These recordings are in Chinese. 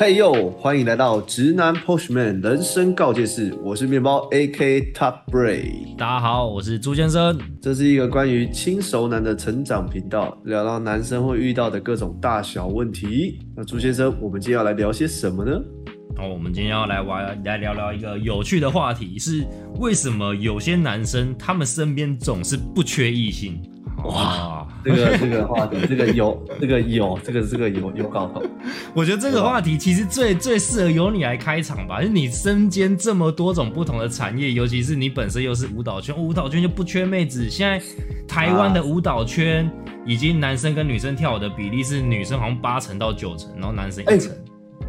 嘿呦，欢迎来到直男 Pushman 人生告诫室，我是面包 AK Top Bray。大家好，我是朱先生。这是一个关于轻熟男的成长频道，聊到男生会遇到的各种大小问题。那朱先生，我们今天要来聊些什么呢？哦，我们今天要来玩，来聊聊一个有趣的话题，是为什么有些男生他们身边总是不缺异性？哇，这个这个话题，这个有，这个有，这个这个有有搞头。我觉得这个话题其实最最适合由你来开场吧，就你身兼这么多种不同的产业，尤其是你本身又是舞蹈圈，舞蹈圈就不缺妹子。现在台湾的舞蹈圈，已经男生跟女生跳舞的比例是女生好像八成到九成，然后男生一成。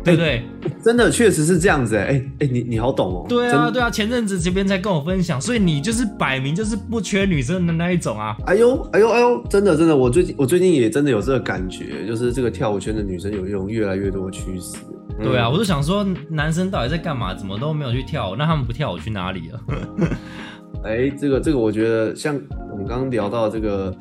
对不对？真的确实是这样子哎哎哎，你你好懂哦。对啊对啊，前阵子这边在跟我分享，所以你就是摆明就是不缺女生的那一种啊。哎呦哎呦哎呦，真的真的，我最近我最近也真的有这个感觉，就是这个跳舞圈的女生有一种越来越多的趋势。对啊，我就想说，男生到底在干嘛？怎么都没有去跳舞？那他们不跳舞去哪里了？哎，这个这个，我觉得像我们刚刚聊到这个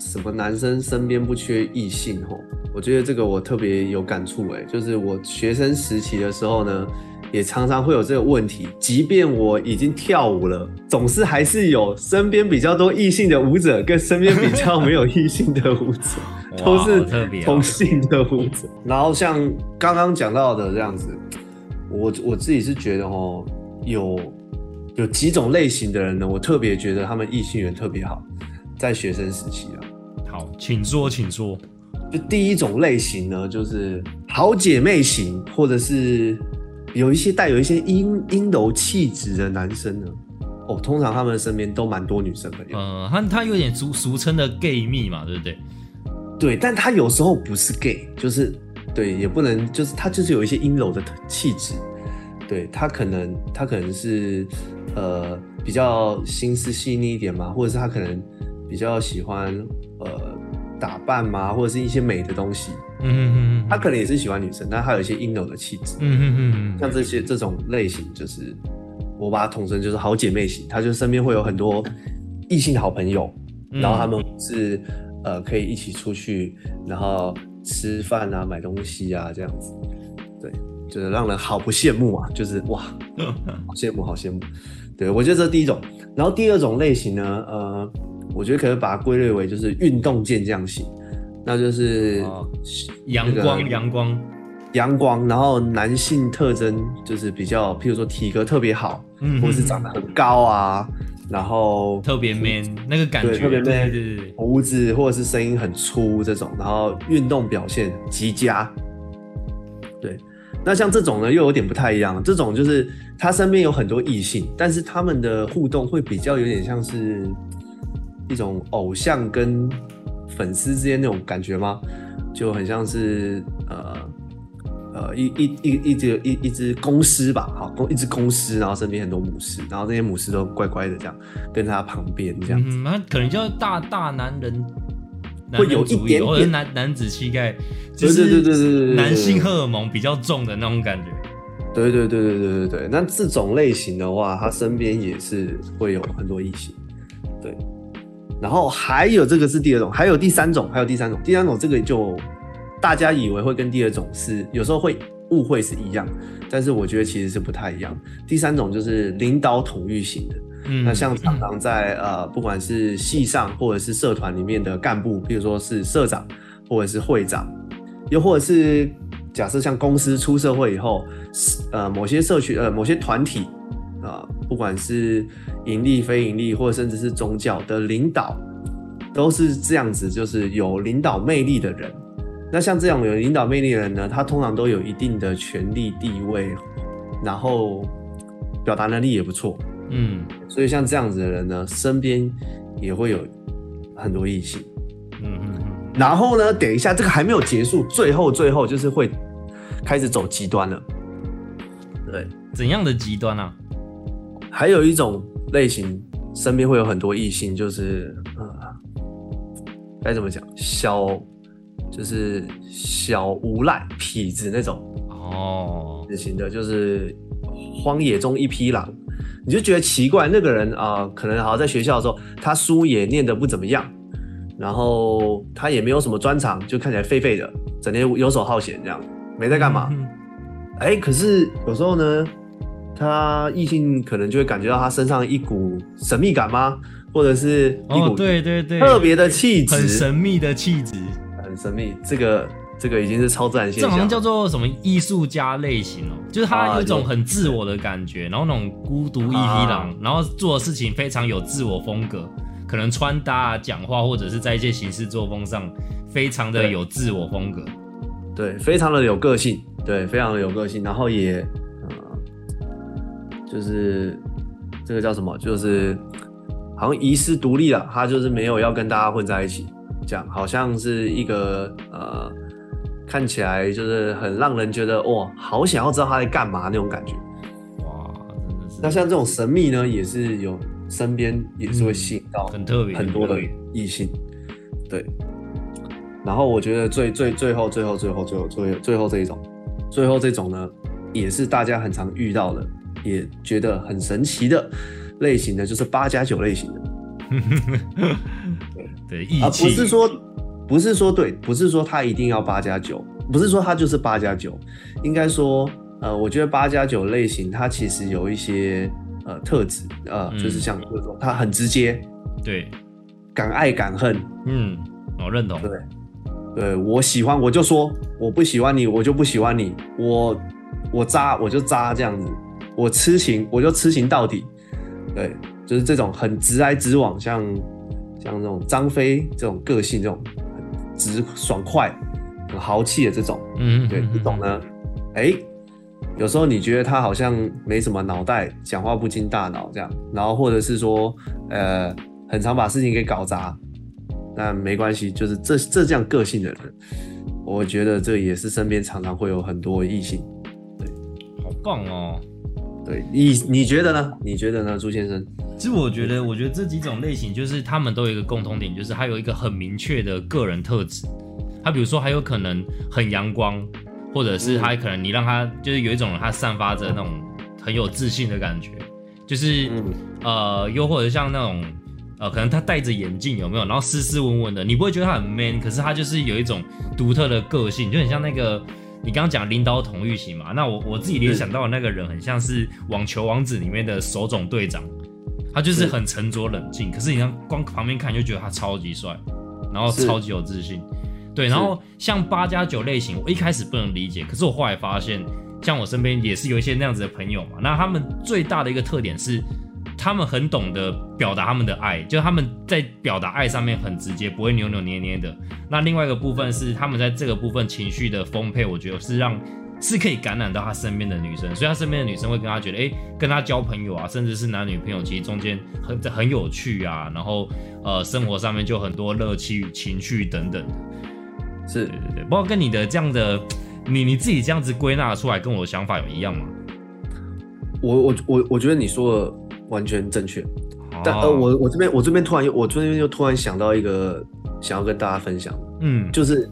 什么男生身边不缺异性吼。我觉得这个我特别有感触哎，就是我学生时期的时候呢，也常常会有这个问题。即便我已经跳舞了，总是还是有身边比较多异性的舞者，跟身边比较没有异性的舞者，都是同性的舞者。然后像刚刚讲到的这样子，我我自己是觉得哦，有有几种类型的人呢，我特别觉得他们异性缘特别好，在学生时期啊。好，请说，请说。就第一种类型呢，就是好姐妹型，或者是有一些带有一些阴阴柔气质的男生呢。哦，通常他们身边都蛮多女生朋友。嗯，他他有点俗俗称的 gay 蜜嘛，对不对？对，但他有时候不是 gay，就是对，也不能，就是他就是有一些阴柔的气质。对他可能他可能是呃比较心思细腻一点嘛，或者是他可能比较喜欢呃。打扮嘛，或者是一些美的东西，嗯嗯嗯，他可能也是喜欢女生，但他有一些阴柔的气质，嗯嗯嗯像这些这种类型，就是我把它统称就是好姐妹型，他就身边会有很多异性的好朋友，然后他们是呃可以一起出去，然后吃饭啊、买东西啊这样子，对，就是让人好不羡慕啊，就是哇，好羡慕，好羡慕，对我觉得这是第一种，然后第二种类型呢，呃。我觉得可以把它归类为就是运动健将型，那就是阳光阳光阳光，然后男性特征就是比较，譬如说体格特别好，嗯，或是长得很高啊，然后特别 man 那个感觉，特别 man，对对对，胡子或者是声音很粗这种，然后运动表现极佳，对，那像这种呢又有点不太一样，这种就是他身边有很多异性，但是他们的互动会比较有点像是。一种偶像跟粉丝之间那种感觉吗？就很像是呃呃一一一一只一一只公狮吧，好公一只公狮，然后身边很多母狮，然后这些母狮都乖乖的这样跟在他旁边这样子，那可能叫大大男人，会有一点点男男子气概，就是对对对对对男性荷尔蒙比较重的那种感觉，对对对对对对对，那这种类型的话，他身边也是会有很多异性，对。然后还有这个是第二种，还有第三种，还有第三种。第三种这个就大家以为会跟第二种是有时候会误会是一样，但是我觉得其实是不太一样。第三种就是领导统御型的，嗯，那像常常在呃不管是系上或者是社团里面的干部，比如说是社长或者是会长，又或者是假设像公司出社会以后，呃某些社区呃某些团体。啊，不管是盈利、非盈利，或者甚至是宗教的领导，都是这样子，就是有领导魅力的人。那像这样有领导魅力的人呢，他通常都有一定的权力地位，然后表达能力也不错。嗯，所以像这样子的人呢，身边也会有很多异性。嗯嗯嗯。然后呢，等一下，这个还没有结束，最后最后就是会开始走极端了。对，怎样的极端呢？还有一种类型，身边会有很多异性，就是呃，该怎么讲，小就是小无赖痞子那种哦，类型的，就是荒野中一匹狼，你就觉得奇怪，那个人啊，可能好像在学校的时候，他书也念得不怎么样，然后他也没有什么专长，就看起来废废的，整天游手好闲这样，没在干嘛。哎，可是有时候呢，他异性可能就会感觉到他身上一股神秘感吗？或者是一哦，股对对对，特别的气质，很神秘的气质，很神秘。这个这个已经是超自然现象，这好像叫做什么艺术家类型哦，就是他啊有一种很自我的感觉，然后那种孤独一匹狼，啊。然后做的事情非常有自我风格，可能穿搭啊、讲话或者是在一些行事作风上非常的有自我风格。对，非常的有个性，对，非常的有个性，然后也呃，就是这个叫什么，就是好像遗失独立了，他就是没有要跟大家混在一起，这样好像是一个呃，看起来就是很让人觉得哇，好想要知道他在干嘛那种感觉。哇，真的是那像这种神秘呢，也是有身边也是会吸引到很特别，很多的异性，对。然后我觉得最最最后最后最后最后最后最后这一种，最后这种呢，也是大家很常遇到的，也觉得很神奇的类型的，就是八加九类型的，对义啊，不，是说不是说对，不是说他一定要八加九，不是说他就是八加九，应该说，呃，我觉得八加九类型它其实有一些呃特质，呃，嗯。就是像这种，他很直接，对，敢爱敢恨，嗯，我认同，对，对我喜欢我就说，我不喜欢你我就不喜欢你，我我渣我就渣这样子，我痴情我就痴情到底，对，就是这种很直来直往，像像这种张飞这种个性，这种很直爽快、很豪气的这种，嗯，对，嗯这种，呢，哎、有时候你觉得他好像没什么脑袋，讲话不经大脑这样，然后或者是说，呃，很常把事情给搞砸，那没关系，就是这这这样个性的人，我觉得这也是身边常常会有很多异性。对。好棒哦。对你你觉得呢？你觉得呢，朱先生？其实我觉得，我觉得这几种类型就是他们都有一个共同点，就是他有一个很明确的个人特质。他比如说，还有可能很阳光，或者是他可能你让他就是有一种他散发着那种很有自信的感觉，就是、嗯呃，又或者像那种呃，可能他戴着眼镜有没有，然后斯斯文文的，你不会觉得他很 man，可是他就是有一种独特的个性，就很像那个。你刚刚讲领导统御型嘛？那我我自己联想到的那个人很像是《网球王子》里面的手冢队长，他就是是很沉着冷静，可是你让光旁边看你就觉得他超级帅，然后超级有自信。对，然后像八加九类型，我一开始不能理解，可是我后来发现，像我身边也是有一些那样子的朋友嘛，那他们最大的一个特点是，他们很懂得表达他们的爱，就他们在表达爱上面很直接，不会扭扭捏捏的。那另外一个部分是，他们在这个部分情绪的丰沛，我觉得是让是可以感染到他身边的女生，所以他身边的女生会跟他觉得，哎、跟他交朋友啊，甚至是男女朋友，其实中间很很有趣啊，然后呃，生活上面就很多乐趣、情绪等等的。是对对对，不过跟你的这样的，你你自己这样子归纳出来，跟我的想法有一样吗？我我我我觉得你说的完全正确，但呃，哦我我这边我这边突然我这边又突然想到一个想要跟大家分享。嗯，就是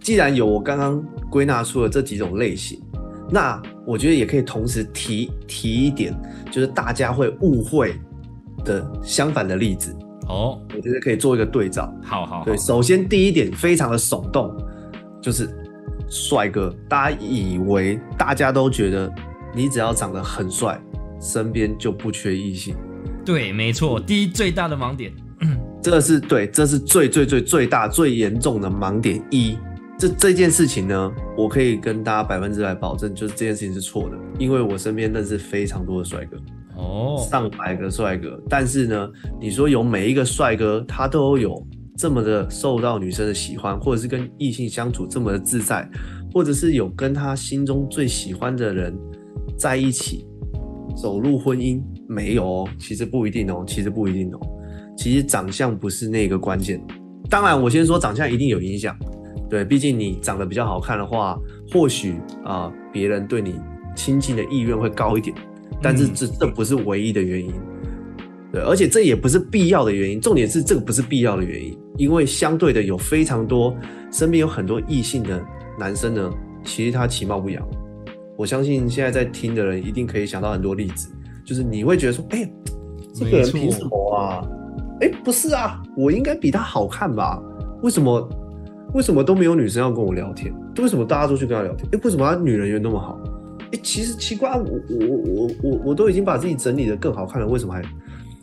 既然有我刚刚归纳出了这几种类型，那我觉得也可以同时提提一点，就是大家会误会的相反的例子，哦，我觉得可以做一个对照。好好好对，，首先第一点非常的耸动，就是帅哥，大家以为大家都觉得你只要长得很帅，身边就不缺异性。对，没错，第一最大的盲点，这是对，这是最最最最大最严重的盲点一。这这件事情呢，我可以跟大家百分之百保证，就是这件事情是错的，因为我身边认识非常多的帅哥，哦，上百个帅哥，但是呢，你说有每一个帅哥他都有这么的受到女生的喜欢，或者是跟异性相处这么的自在，或者是有跟他心中最喜欢的人在一起走入婚姻，没有哦，其实不一定哦，其实不一定哦，其实长相不是那个关键。当然，我先说长相一定有影响，对，毕竟你长得比较好看的话，或许啊别、人对你亲近的意愿会高一点，但是嗯。这这不是唯一的原因，对，而且这也不是必要的原因，重点是这个不是必要的原因，因为相对的有非常多身边有很多异性的男生呢，其实他其貌不扬。我相信现在在听的人一定可以想到很多例子，就是你会觉得说，哎、这个人凭什么啊？哎、不是啊，我应该比他好看吧？为什么？为什么都没有女生要跟我聊天？为什么大家都去跟他聊天？哎、为什么他女人缘那么好？哎，其实奇怪，我我我我我我都已经把自己整理的更好看了，为什么还？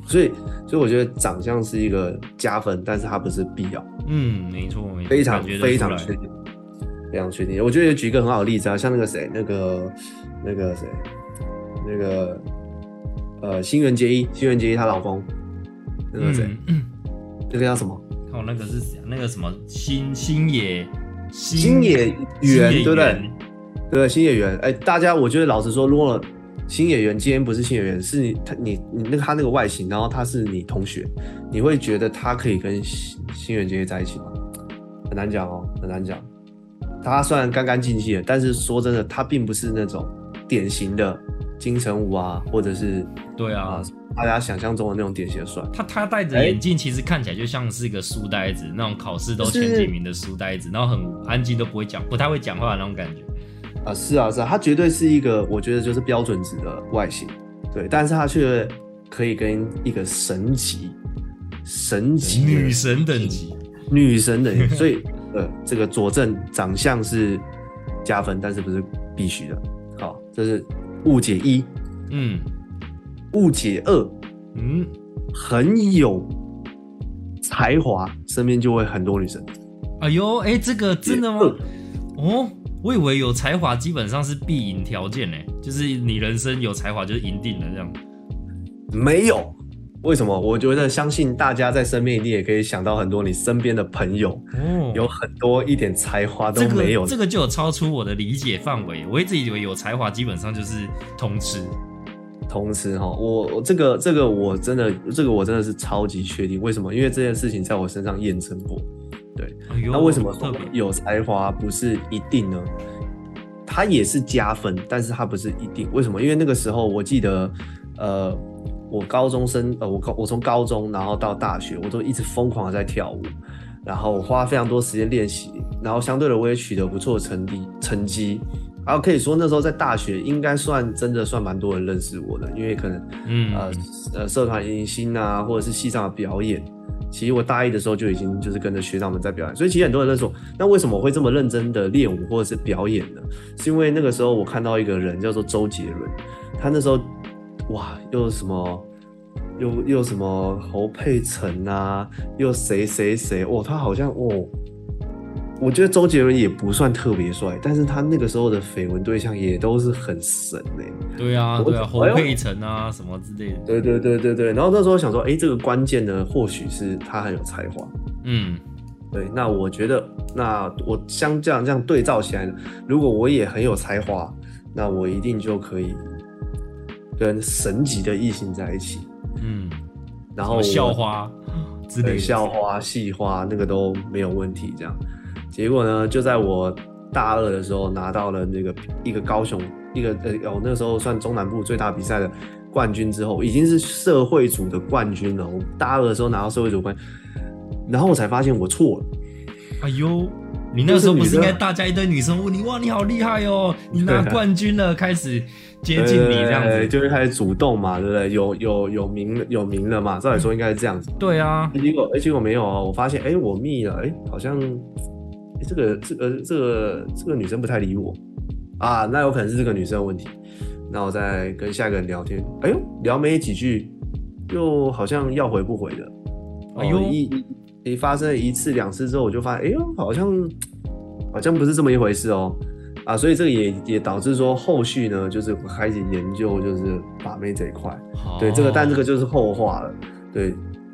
所以所以我觉得长相是一个加分，但是它不是必要。嗯，没错，没错，非常非常确定，非常确定。我觉得举一个很好的例子啊，像那个谁，那个那个谁，那个呃，新垣结衣，新垣结衣她老公，那个谁，嗯，那个叫什么？看我那个是谁啊？那个什么新新野新野新原，对不对？原对，新演员，哎，大家，我觉得老实说，如果新演员今天不是新演员，是你他你你那个他那个外形，然后他是你同学，你会觉得他可以跟新新垣结衣在一起吗？很难讲哦，很难讲。他虽然干干净净的，但是说真的，他并不是那种典型的金城武啊，或者是对啊啊，大家想象中的那种典型的帅。他他戴着眼镜，其实看起来就像是一个书呆子，那种考试都前几名的书呆子，然后很安静，都不会讲，不太会讲话的那种感觉。啊，是啊，是啊，他绝对是一个，我觉得就是标准值的外形，对，但是他却可以跟一个神级、神级女神等级，女神等级，所以呃，这个佐证长相是加分，但是不是必须的。好，这是误解一，嗯误解二，嗯，很有才华，身边就会很多女生。哎呦，哎，这个真的吗？哦，我以为有才华基本上是必赢条件呢，就是你人生有才华就是赢定了这样。没有，为什么？我觉得相信大家在身边一定也可以想到很多你身边的朋友，哦，有很多一点才华都这个没有。这个就有超出我的理解范围。我一直以为有才华基本上就是通吃。通吃哈，我我这个这个我真的这个我真的是超级确定，为什么？因为这件事情在我身上验证过。哎，那为什么？有才华不是一定呢？它也是加分，但是它不是一定。为什么？因为那个时候我记得，呃，我高中生，呃，我高我从高中然后到大学，我都一直疯狂的在跳舞，然后我花非常多时间练习，然后相对的我也取得不错的成绩成绩。然后可以说那时候在大学应该算真的算蛮多人认识我的，因为可能嗯，呃呃社团迎新啊，或者是系上的表演。其实我大一的时候就已经就是跟着学长们在表演，所以其实很多人认识我。那为什么我会这么认真的练舞或者是表演呢？是因为那个时候我看到一个人叫做周杰伦，他那时候哇又什么又又什么侯佩岑啊，又谁谁谁哦，他好像哦。我觉得周杰伦也不算特别帅，但是他那个时候的绯闻对象也都是很神哎、对啊，对啊，侯佩岑啊什么之类的。对对对对对，然后那时候想说，哎，这个关键呢，或许是他很有才华。嗯，对，那我觉得，那我相这样这样对照起来，如果我也很有才华，那我一定就可以跟神级的异性在一起。嗯，然后校花之类对的。校花、系花那个都没有问题。这样，结果呢，就在我大二的时候拿到了那个一个高雄一个呃哦那时候算中南部最大比赛的冠军之后，已经是社会组的冠军了。我大二的时候拿到社会组冠，然后我才发现我错了。哎呦，你那时候不是应该大家一堆女生问你哇你好厉害哦，你拿冠军了，开始接近你这样子。对就是开始主动嘛，对不对？有有有名有名了嘛，照理说应该是这样子。对啊，结果哎，结果没有啊，我发现哎，我密了，哎，好像哎这个这个这个这个女生不太理我啊，那有可能是这个女生的问题。那我再跟下一个人聊天，哎呦，聊没几句，又好像要回不回的。哎呦哦一一一发生了一次两次之后，我就发现，哎呦，好像好像不是这么一回事哦。啊，所以这个也也导致说后续呢，就是我开始研究就是把妹这一块。对，这个但这个就是后话了。对，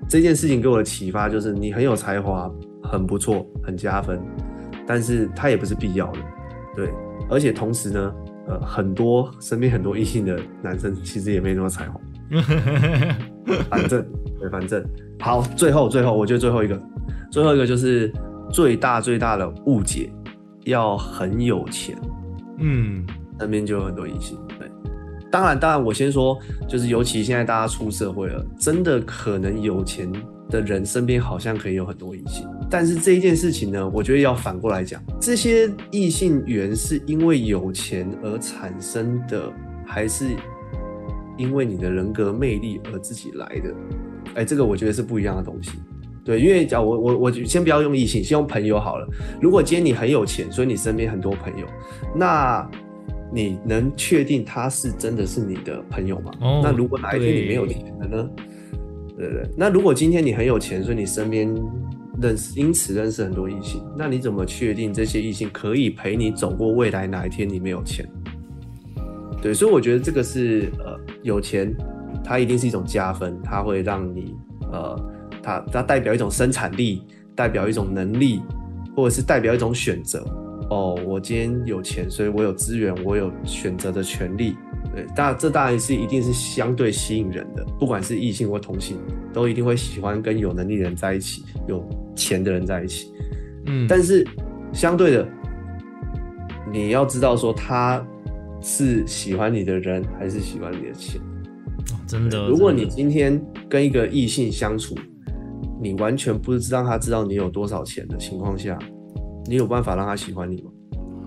这件事情给我的启发就是，你很有才华，很不错，很加分，但是它也不是必要的。对，而且同时呢，呃，很多身边很多异性的男生其实也没那么才华。反正对，反正好，最后最后，我觉得最后一个，最后一个就是最大最大的误解，要很有钱，嗯，身边就有很多异性。对，当然，当然，我先说，就是尤其现在大家出社会了，真的可能有钱的人身边好像可以有很多异性，但是这一件事情呢，我觉得要反过来讲，这些异性缘是因为有钱而产生的，还是因为你的人格魅力而自己来的？哎，这个我觉得是不一样的东西。对，因为讲我我我先不要用异性，先用朋友好了。如果今天你很有钱，所以你身边很多朋友，那你能确定他是真的是你的朋友吗？哦那如果哪一天你没有钱了呢？对不对？那如果今天你很有钱，所以你身边认识，因此认识很多异性，那你怎么确定这些异性可以陪你走过未来哪一天你没有钱？对，所以我觉得这个是呃，有钱，它一定是一种加分，它会让你呃，它它代表一种生产力，代表一种能力，或者是代表一种选择。哦，我今天有钱，所以我有资源，我有选择的权利。对，当这当然是一定是相对吸引人的，不管是异性或同性，都一定会喜欢跟有能力的人在一起，有钱的人在一起。嗯，但是相对的，你要知道说他是喜欢你的人，还是喜欢你的钱。哦真的，如果你今天跟一个异性相处，你完全不知道他知道你有多少钱的情况下，你有办法让他喜欢你吗？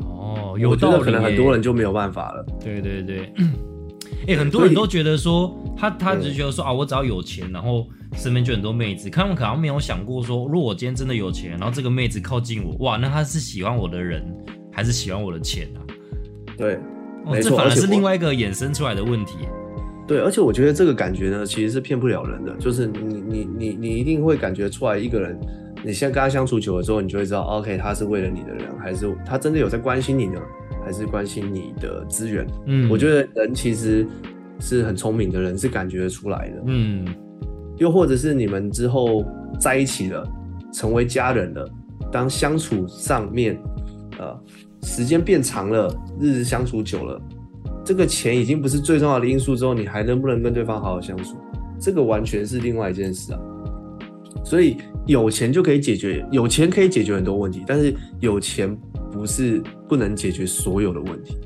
哦，有道理得可能很多人就没有办法了。对对对，哎、很多人都觉得说他他只是觉得说啊，我只要有钱，然后身边就很多妹子，他们可能没有想过说，如果我今天真的有钱，然后这个妹子靠近我，哇，那她是喜欢我的人，还是喜欢我的钱啊？对哦，这反而是另外一个衍生出来的问题耶。对，而且我觉得这个感觉呢，其实是骗不了人的，就是你你你你一定会感觉出来一个人，你现在跟他相处久了之后，你就会知道，OK，他是为了你的人，还是他真的有在关心你呢，还是关心你的资源？嗯，我觉得人其实是很聪明的人，是感觉得出来的。嗯，又或者是你们之后在一起了，成为家人了，当相处上面，呃，时间变长了，日子相处久了，这个钱已经不是最重要的因素之后，你还能不能跟对方好好相处？这个完全是另外一件事啊。所以有钱就可以解决，有钱可以解决很多问题，但是有钱不是不能解决所有的问题。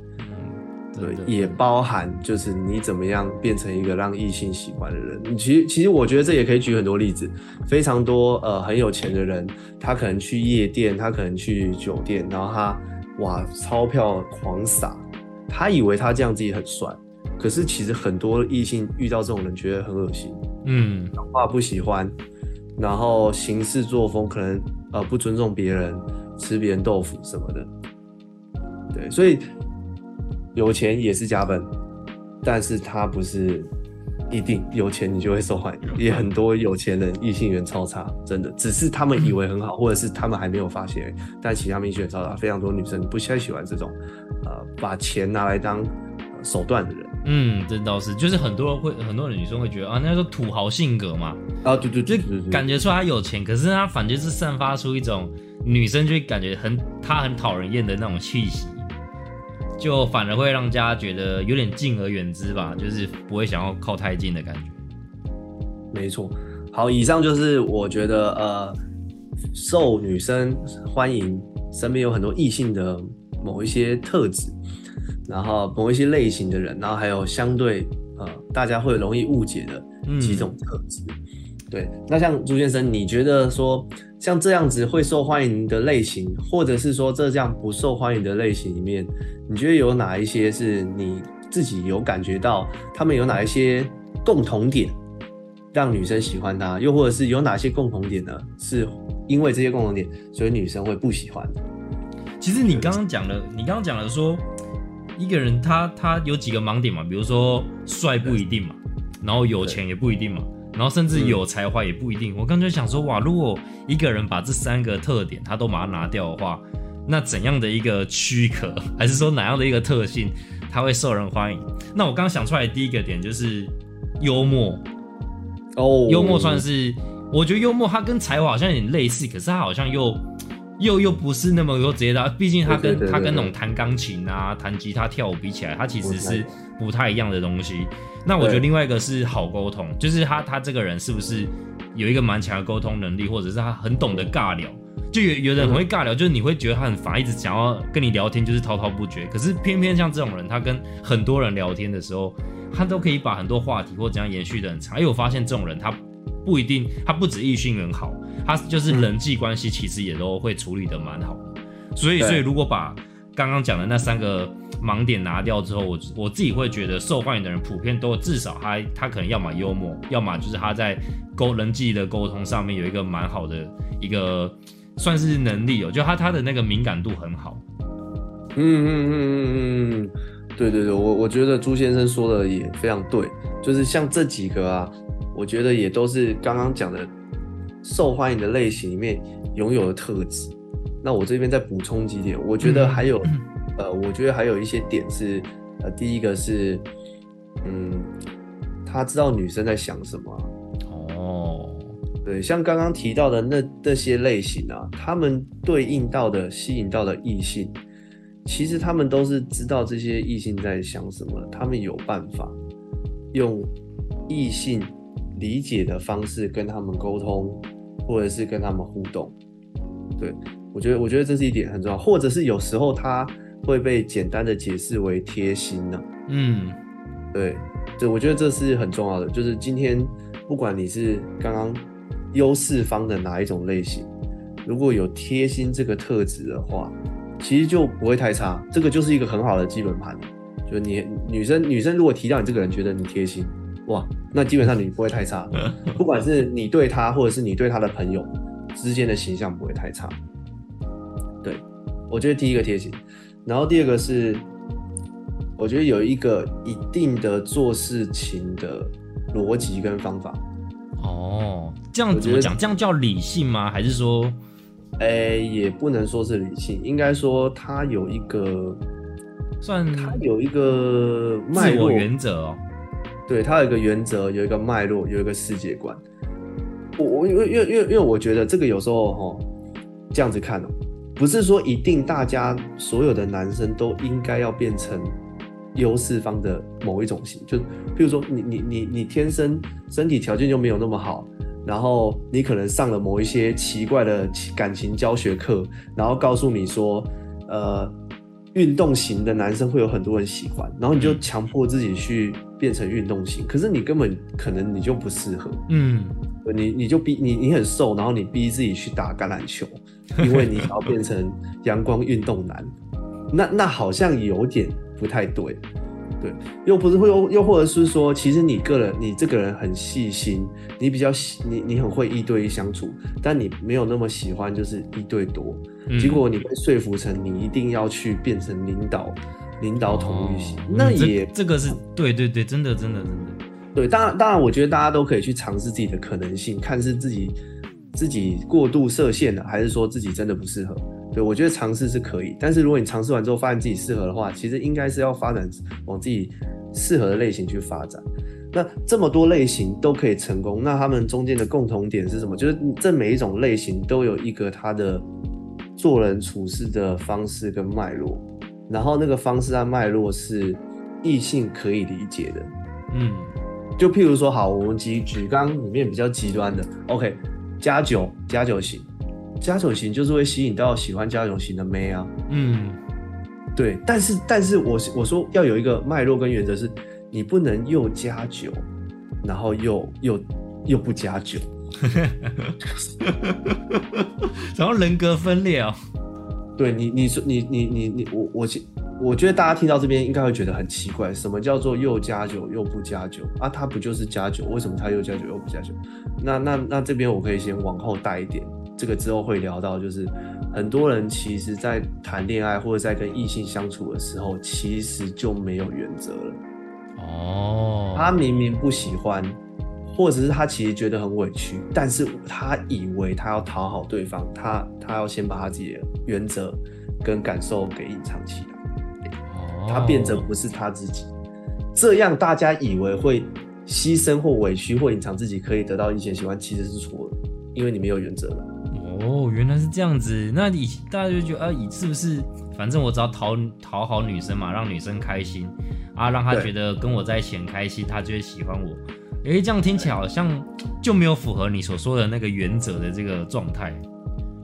对，也包含就是你怎么样变成一个让异性喜欢的人。其实其实我觉得这也可以举很多例子，非常多呃很有钱的人，他可能去夜店，他可能去酒店，然后他哇钞票狂撒，他以为他这样自己很帅，可是其实很多异性遇到这种人觉得很恶心，嗯，讲话不喜欢，然后行事作风可能呃不尊重别人，吃别人豆腐什么的。对，所以有钱也是加分，但是他不是一定有钱你就会受欢迎，也很多有钱人异性缘超差，真的，只是他们以为很好，或者是他们还没有发现，但其实他们异性缘超差，非常多女生不太喜欢这种呃把钱拿来当、呃手段的人。嗯，这倒是，就是很多人会，很多女生会觉得啊，那叫土豪性格嘛，啊，对对就对对对，感觉出他有钱，可是他反正是散发出一种女生就会感觉很他很讨人厌的那种气息，就反而会让大家觉得有点敬而远之吧，就是不会想要靠太近的感觉。没错，好，以上就是我觉得呃，受女生欢迎，身边有很多异性的某一些特质，然后某一些类型的人，然后还有相对呃大家会容易误解的几种特质。对，那像朱先生，你觉得说像这样子会受欢迎的类型，或者是说这样不受欢迎的类型里面，你觉得有哪一些是你自己有感觉到他们有哪一些共同点？让女生喜欢他，又或者是有哪些共同点呢？是因为这些共同点，所以女生会不喜欢。其实你刚刚讲了，你刚刚讲了说一个人他他有几个盲点嘛，比如说帅不一定嘛，然后有钱也不一定嘛，然后甚至有才华也不一定。我刚才想说，哇，如果一个人把这三个特点他都把它拿掉的话，那怎样的一个躯壳，还是说哪样的一个特性，他会受人欢迎？那我刚刚想出来的第一个点就是幽默，哦。幽默算是，我觉得幽默它跟才华好像有点类似，可是它好像又又又不是那么说直接的，毕竟他跟对对对它跟那对种弹钢琴啊、弹吉他、跳舞比起来，他其实是太不太一样的东西。那我觉得另外一个是好沟通，就是他他这个人是不是有一个蛮强的沟通能力，或者是他很懂得尬聊。就有有的人很会尬聊，就是你会觉得他很烦，一直想要跟你聊天，就是滔滔不绝。可是偏偏像这种人，他跟很多人聊天的时候，他都可以把很多话题或怎样延续的很长。因为我发现这种人，他不一定，他不止异性缘好，他就是人际关系其实也都会处理的蛮好的。所以，所以如果把刚刚讲的那三个盲点拿掉之后，我我自己会觉得受欢迎的人普遍都至少他他可能要么幽默，要么就是他在沟人际的沟通上面有一个蛮好的一个算是能力哦，就他他的那个敏感度很好。嗯嗯嗯嗯嗯，对对对，我我觉得朱先生说的也非常对，就是像这几个啊，我觉得也都是刚刚讲的受欢迎的类型里面拥有的特质。那我这边再补充几点，我觉得还有，呃，我觉得还有一些点是，呃，第一个是，嗯，他知道女生在想什么。哦，对，像刚刚提到的那那些类型啊，他们对应到的、吸引到的异性。其实他们都是知道这些异性在想什么，他们有办法用异性理解的方式跟他们沟通，或者是跟他们互动。对我觉得，我觉得这是一点很重要。或者是有时候他会被简单的解释为贴心呢。嗯，对，对，我觉得这是很重要的。就是今天不管你是刚刚优势方的哪一种类型，如果有贴心这个特质的话。其实就不会太差，这个就是一个很好的基本盘。就你女生女生如果提到你这个人，觉得你贴心，哇，那基本上你不会太差。不管是你对他，或者是你对他的朋友之间的形象不会太差。对，我觉得第一个贴心，然后第二个是，我觉得有一个一定的做事情的逻辑跟方法。哦，这样怎么讲？这样叫理性吗？还是说？哎，也不能说是理性，应该说他有一个算他有一个脉络原则哦。对他有一个原则，有一个脉络，有一个世界观。我我因为因为因为因为我觉得这个有时候哈这样子看哦，不是说一定大家所有的男生都应该要变成优势方的某一种型，就譬如说你你你你天生身体条件就没有那么好。然后你可能上了某一些奇怪的感情教学课，然后告诉你说，呃，运动型的男生会有很多人喜欢，然后你就强迫自己去变成运动型，可是你根本可能你就不适合，嗯，你你就逼你你很瘦，然后你逼自己去打橄榄球，因为你想要变成阳光运动男，那那好像有点不太对。对，又不是会又又或者是说，其实你个人你这个人很细心，你比较喜你你很会一对一相处，但你没有那么喜欢就是一对多，结果你被说服成你一定要去变成领导领导统御型，那也这个是对对对，真的真的真的，对，当然当然，我觉得大家都可以去尝试自己的可能性，看是自己自己过度设限了，还是说自己真的不适合。对，我觉得尝试是可以，但是如果你尝试完之后发现自己适合的话，其实应该是要发展往自己适合的类型去发展。那这么多类型都可以成功，那他们中间的共同点是什么？就是这每一种类型都有一个他的做人处事的方式跟脉络，然后那个方式和脉络是异性可以理解的。嗯，就譬如说，好，我们举举刚里面比较极端的，OK，加九加九型。加酒型就是会吸引到喜欢加酒型的妹啊，嗯，对，但是但是我我说要有一个脉络跟原则是，你不能又加酒，然后又又又不加酒，然后人格分裂哦。对你你说你你你你我我我觉得大家听到这边应该会觉得很奇怪，什么叫做又加酒又不加酒啊？他不就是加酒？为什么他又加酒又不加酒？那那那这边我可以先往后带一点。这个之后会聊到，就是很多人其实，在谈恋爱或者在跟异性相处的时候，其实就没有原则了。哦，他明明不喜欢，或者是他其实觉得很委屈，但是他以为他要讨好对方，他他要先把他自己的原则跟感受给隐藏起来，他变成不是他自己，这样大家以为会牺牲或委屈或隐藏自己可以得到异性喜欢，其实是错的，因为你没有原则了。哦，原来是这样子。那你大家就觉得，啊，以是不是？反正我只要讨讨好女生嘛，让女生开心啊，让她觉得跟我在一起很开心，她就会喜欢我。哎，这样听起来好像就没有符合你所说的那个原则的这个状态。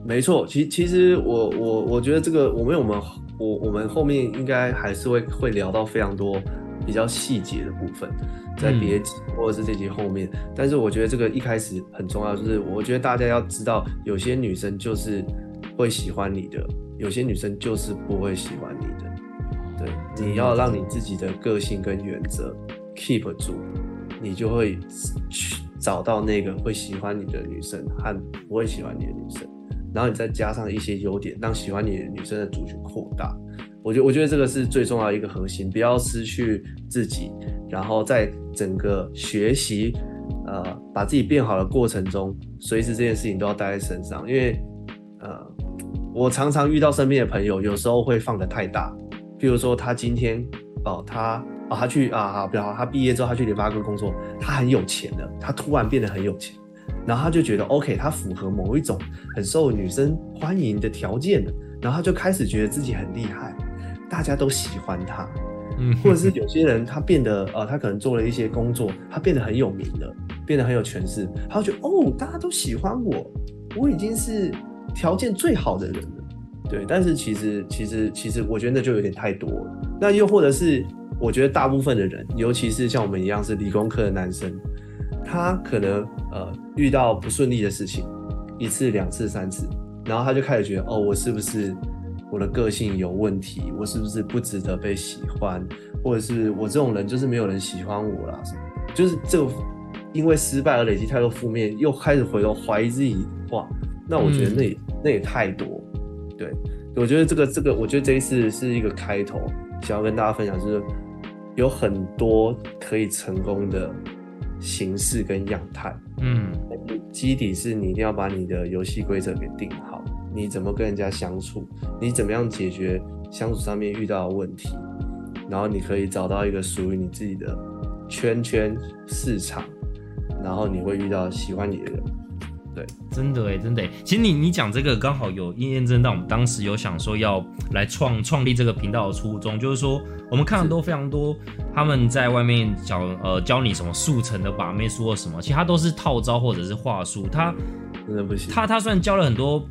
没错，其其实我我我觉得这个，我们我们我我们后面应该还是会会聊到非常多。比较细节的部分，在别集或者是这集后面，但是我觉得这个一开始很重要，就是我觉得大家要知道，有些女生就是会喜欢你的，有些女生就是不会喜欢你的。对，你要让你自己的个性跟原则 keep 住，你就会去找到那个会喜欢你的女生和不会喜欢你的女生，然后你再加上一些优点，让喜欢你的女生的族群扩大。我觉得我觉得这个是最重要的一个核心，不要失去自己，然后在整个学习，呃，把自己变好的过程中，随时这件事情都要带在身上，因为，呃，我常常遇到身边的朋友，有时候会放得太大，譬如说他今天，哦，他，哦，他去啊，好，不要，他毕业之后他去联发科工作，他很有钱的，他突然变得很有钱，然后他就觉得 OK，他符合某一种很受女生欢迎的条件了，然后他就开始觉得自己很厉害。大家都喜欢他，嗯，或者是有些人他变得呃，他可能做了一些工作，他变得很有名了，变得很有权势，他就觉得哦，大家都喜欢我，我已经是条件最好的人了，对。但是其实其实其实我觉得那就有点太多了。那又或者是我觉得大部分的人，尤其是像我们一样是理工科的男生，他可能呃遇到不顺利的事情一次两次三次，然后他就开始觉得哦，我是不是？我的个性有问题，我是不是不值得被喜欢，或者是我这种人就是没有人喜欢我啦？就是这个因为失败而累积太多负面，又开始回头怀疑自己的话，那我觉得那也、那也太多。对，我觉得这个这个，我觉得这一次是一个开头，想要跟大家分享，就是有很多可以成功的形式跟样态。嗯，基底是你一定要把你的游戏规则给定好。你怎么跟人家相处？你怎么样解决相处上面遇到的问题？然后你可以找到一个属于你自己的圈圈市场，然后你会遇到喜欢你的人。对，真的哎，真的哎。其实你你讲这个刚好有验证到我们当时有想说要来创创立这个频道的初衷，就是说我们看的都非常多，他们在外面讲呃教你什么速成的把妹说什么，其实他都是套招或者是话术，他真的不行。他他虽然教了很多。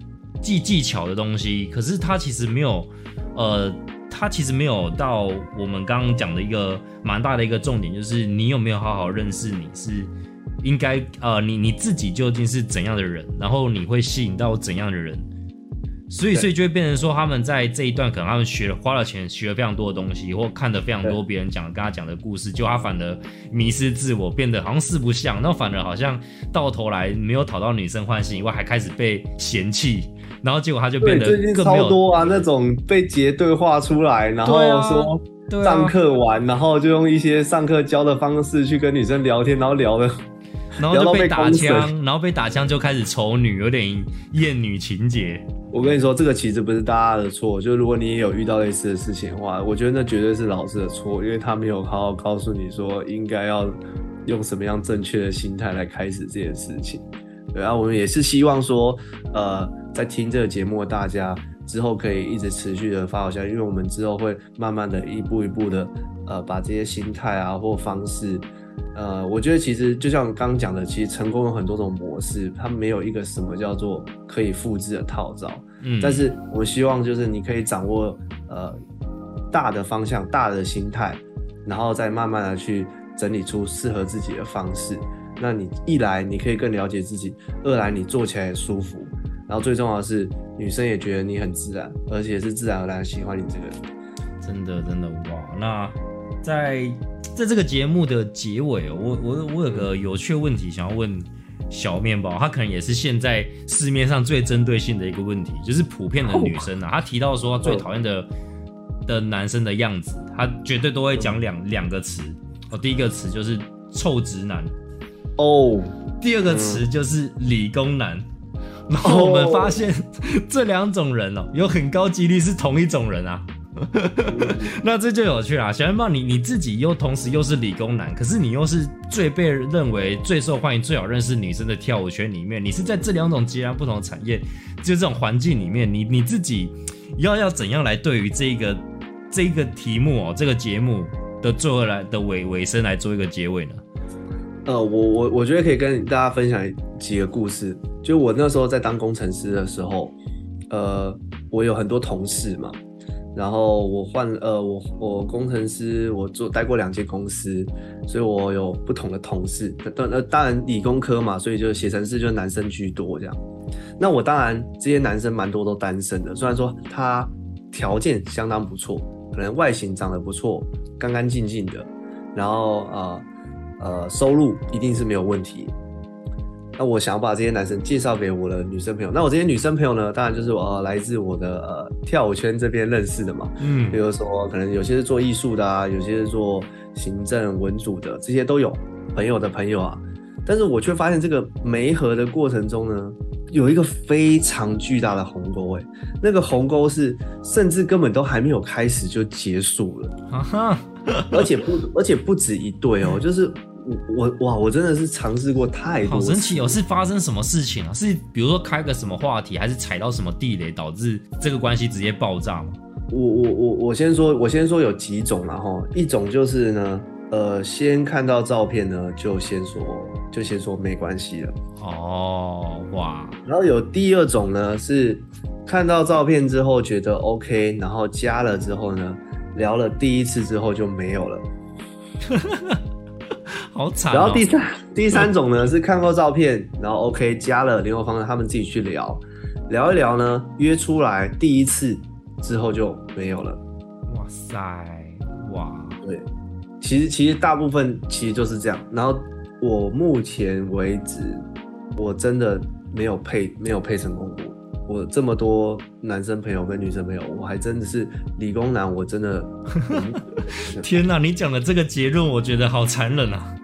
技技巧的东西，可是他其实没有，呃，他其实没有到我们刚刚讲的一个蛮大的一个重点，就是你有没有好好认识你是应该，呃，你你自己究竟是怎样的人，然后你会吸引到怎样的人，所以所以就会变成说他们在这一段可能他们学了花了钱学了非常多的东西，或看了非常多别人讲跟他讲的故事，就他反而迷失自我，变得好像四不像，那反而好像到头来没有讨到女生欢心以外，还开始被嫌弃。然后结果他就变得超多啊，那种被截对话出来，然后说上课完，然后就用一些上课教的方式去跟女生聊天，然后聊的，然后就被打枪，然后被打枪就开始丑女，有点厌女情节。我跟你说，这个其实不是大家的错，就如果你也有遇到类似的事情的话，我觉得那绝对是老师的错，因为他没有好好告诉你说应该要用什么样正确的心态来开始这件事情。对啊，我们也是希望说，呃，在听这个节目的大家之后可以一直持续的发好下去，因为我们之后会慢慢的一步一步的，呃，把这些心态啊或方式，呃，我觉得其实就像刚刚讲的，其实成功有很多种模式，它没有一个什么叫做可以复制的套招。嗯，但是我希望就是你可以掌握呃大的方向、大的心态，然后再慢慢的去整理出适合自己的方式。那你一来你可以更了解自己，二来你做起来也舒服，然后最重要的是女生也觉得你很自然，而且是自然而然喜欢你这个人。真的真的哇！那在在这个节目的结尾，我我我有个有趣的问题想要问小面包，他可能也是现在市面上最针对性的一个问题，就是普遍的女生啊，她提到说最讨厌的的男生的样子，她绝对都会讲两两个词哦，第一个词就是臭直男。哦，第二个词就是理工男，然后我们发现 这两种人哦，有很高几率是同一种人啊，那这就有趣了。小面包，你你自己又同时又是理工男，可是你又是最被认为最受欢迎、最好认识女生的跳舞圈里面，你是在这两种截然不同的产业，就这种环境里面，你你自己要要怎样来对于这个这个题目哦，这个节目的最后来的尾尾声来做一个结尾呢？呃，我我我觉得可以跟大家分享几个故事。就我那时候在当工程师的时候，呃，我有很多同事嘛，然后我换呃，我我工程师我做待过两间公司，所以我有不同的同事。当呃当然理工科嘛，所以就写程式就男生居多这样。那我当然这些男生蛮多都单身的，虽然说他条件相当不错，可能外形长得不错，干干净净的，然后呃。呃，收入一定是没有问题，那我想把这些男生介绍给我的女生朋友。那我这些女生朋友呢，当然就是我、呃、来自我的呃跳舞圈这边认识的嘛。嗯比如说，可能有些是做艺术的啊，有些是做行政文组的，这些都有朋友的朋友啊。但是我却发现这个媒合的过程中呢，有一个非常巨大的鸿沟，哎，那个鸿沟是甚至根本都还没有开始就结束了，而且不而且不止一对哦，就是我我哇，我真的是尝试过太多，好神奇哦！是发生什么事情啊？是比如说开个什么话题，还是踩到什么地雷，导致这个关系直接爆炸吗？我我我我先说，我先说有几种然后一种就是呢，呃，先看到照片呢，就先说就先说没关系了。哦，哇，然后有第二种呢，是看到照片之后觉得 OK，然后加了之后呢，聊了第一次之后就没有了。好惨、哦。然后第三第三种呢是看过照片，然后 OK 加了联络方式，他们自己去聊，聊一聊呢，约出来第一次之后就没有了。哇塞，哇，对，其实其实大部分其实就是这样。然后我目前为止，我真的没有配没有配成功过。我这么多男生朋友跟女生朋友，我还真的是理工男，我真的 天哪！你讲的这个结论，我觉得好残忍啊。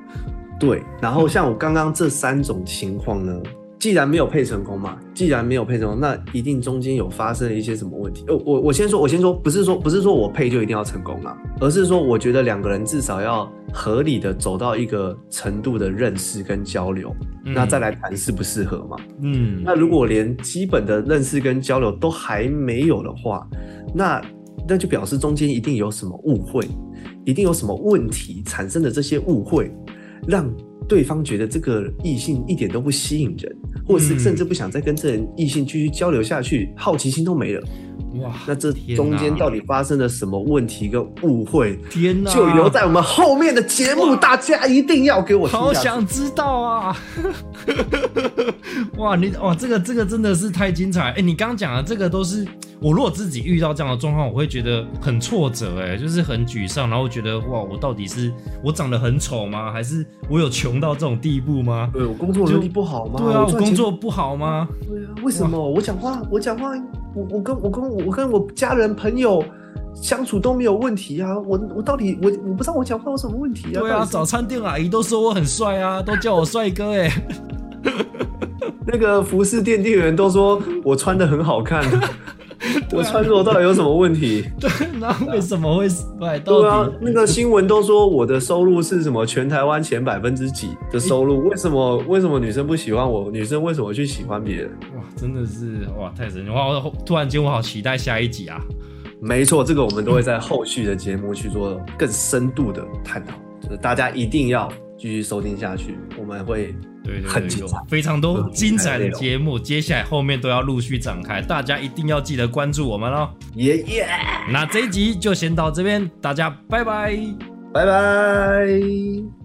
对。然后像我刚刚这三种情况呢，既然没有配成功嘛，既然没有配成功，那一定中间有发生了一些什么问题。哦，我我先说，我先说，不是说不是说我配就一定要成功啊，而是说我觉得两个人至少要合理的走到一个程度的认识跟交流，嗯那再来谈适不适合嘛。嗯，那如果连基本的认识跟交流都还没有的话，那那就表示中间一定有什么误会，一定有什么问题产生的这些误会，让对方觉得这个异性一点都不吸引人，或者是嗯甚至不想再跟这人异性继续交流下去，好奇心都没了。哇，那这天中间到底发生了什么问题跟误会，天哪，就留在我们后面的节目，大家一定要给我好想知道啊！哇，你哇，这个这个真的是太精彩！哎、你刚刚讲的这个都是我如果自己遇到这样的状况，我会觉得很挫折，哎，就是很沮丧，然后觉得哇，我到底是我长得很丑吗？还是我有穷到这种地步吗？对我工作能力不好吗？对啊，我工作不好吗？对啊，为什么我讲话我讲话我我跟我跟我跟我家人朋友相处都没有问题啊？我我到底我我不知道我讲话有什么问题啊？对啊，早餐店阿姨都说我很帅啊，都叫我帅哥哎。那个服饰店店员都说我穿的很好看，我穿着到底有什么问题？对，那为什么会失败对啊？，那个新闻都说我的收入是什么全台湾前百分之几的收入？为什么为什么女生不喜欢我？女生为什么去喜欢别人？哇，真的是哇，太神奇！哇，我突然间我好期待下一集啊！没错，这个我们都会在后续的节目去做更深度的探讨，就是大家一定要继续收听下去，我们会对对对，有很精彩非常多精彩的节目，接下来后面都要陆续展开，大家一定要记得关注我们哦。耶耶，那这一集就先到这边，大家拜拜。拜拜。